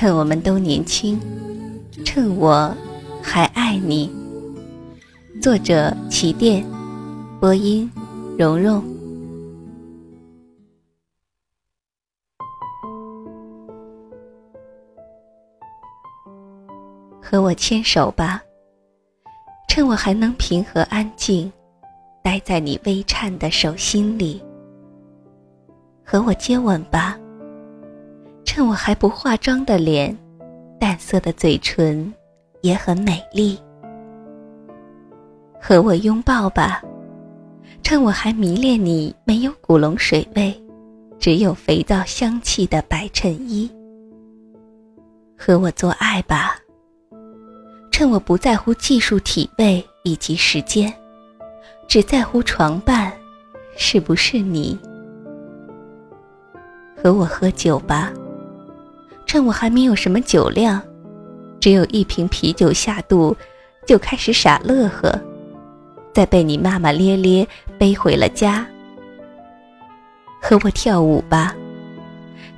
趁我们都年轻，趁我还爱你。作者：起点，播音：蓉蓉。和我牵手吧，趁我还能平和安静，待在你微颤的手心里。和我接吻吧。趁我还不化妆的脸，淡色的嘴唇也很美丽。和我拥抱吧，趁我还迷恋你没有古龙水味，只有肥皂香气的白衬衣。和我做爱吧，趁我不在乎技术、体位以及时间，只在乎床伴是不是你。和我喝酒吧。趁我还没有什么酒量，只有一瓶啤酒下肚，就开始傻乐呵，再被你骂骂咧咧背回了家。和我跳舞吧，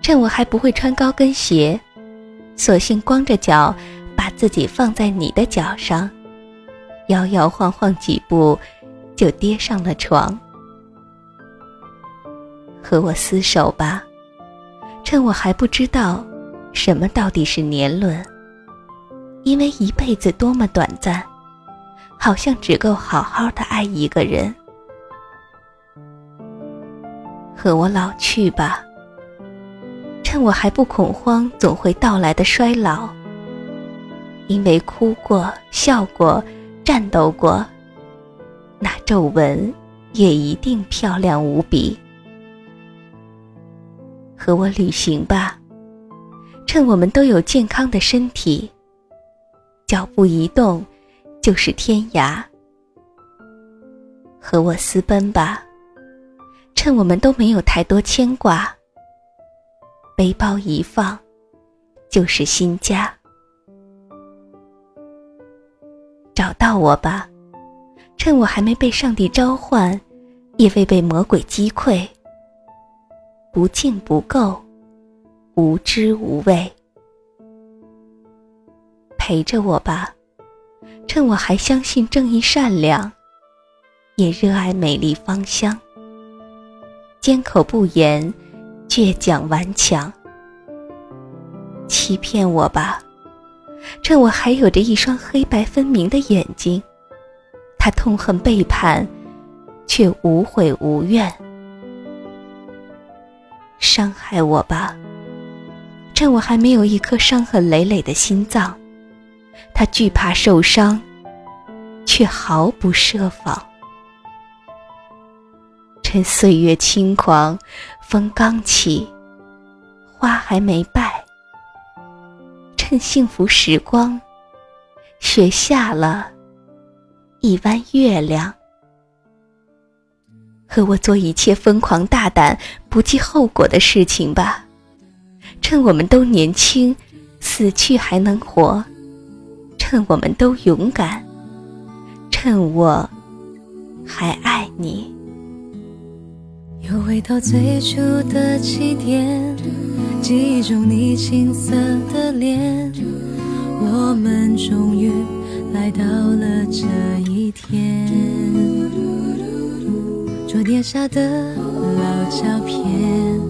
趁我还不会穿高跟鞋，索性光着脚把自己放在你的脚上，摇摇晃晃几步就跌上了床。和我厮守吧，趁我还不知道。什么到底是年轮？因为一辈子多么短暂，好像只够好好的爱一个人。和我老去吧，趁我还不恐慌总会到来的衰老。因为哭过、笑过、战斗过，那皱纹也一定漂亮无比。和我旅行吧。趁我们都有健康的身体，脚步移动就是天涯。和我私奔吧，趁我们都没有太多牵挂，背包一放就是新家。找到我吧，趁我还没被上帝召唤，也未被魔鬼击溃。不敬不够。无知无畏，陪着我吧，趁我还相信正义善良，也热爱美丽芳香。缄口不言，倔强顽强。欺骗我吧，趁我还有着一双黑白分明的眼睛，他痛恨背叛，却无悔无怨。伤害我吧。趁我还没有一颗伤痕累累的心脏，他惧怕受伤，却毫不设防。趁岁月轻狂，风刚起，花还没败。趁幸福时光，雪下了一弯月亮。和我做一切疯狂大胆、不计后果的事情吧。趁我们都年轻，死去还能活；趁我们都勇敢，趁我还爱你。又回到最初的起点，记忆中你青涩的脸，我们终于来到了这一天。桌垫下的老照片。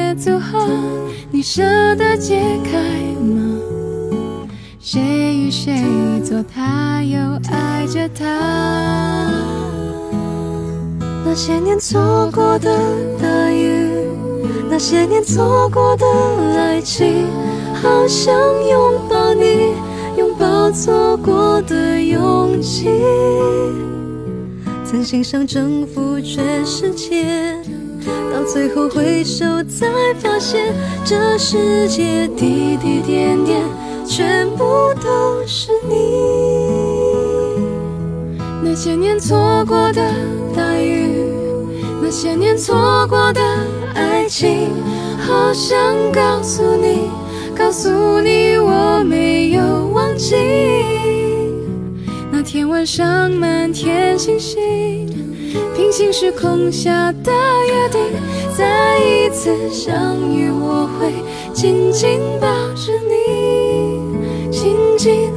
组合，你舍得解开吗？谁与谁做他，又爱着他？那些年错过的大雨，那些年错过的爱情，好想拥抱你，拥抱错过的勇气。曾心想征服全世界。到最后回首，才发现这世界滴滴点点，全部都是你。那些年错过的大雨，那些年错过的爱情，好想告诉你，告诉你我没有忘记。那天晚上满天星星。平行时空下的约定，再一次相遇，我会紧紧抱着你，紧紧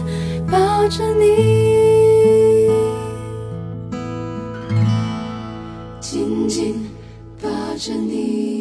抱着你，紧紧抱着你。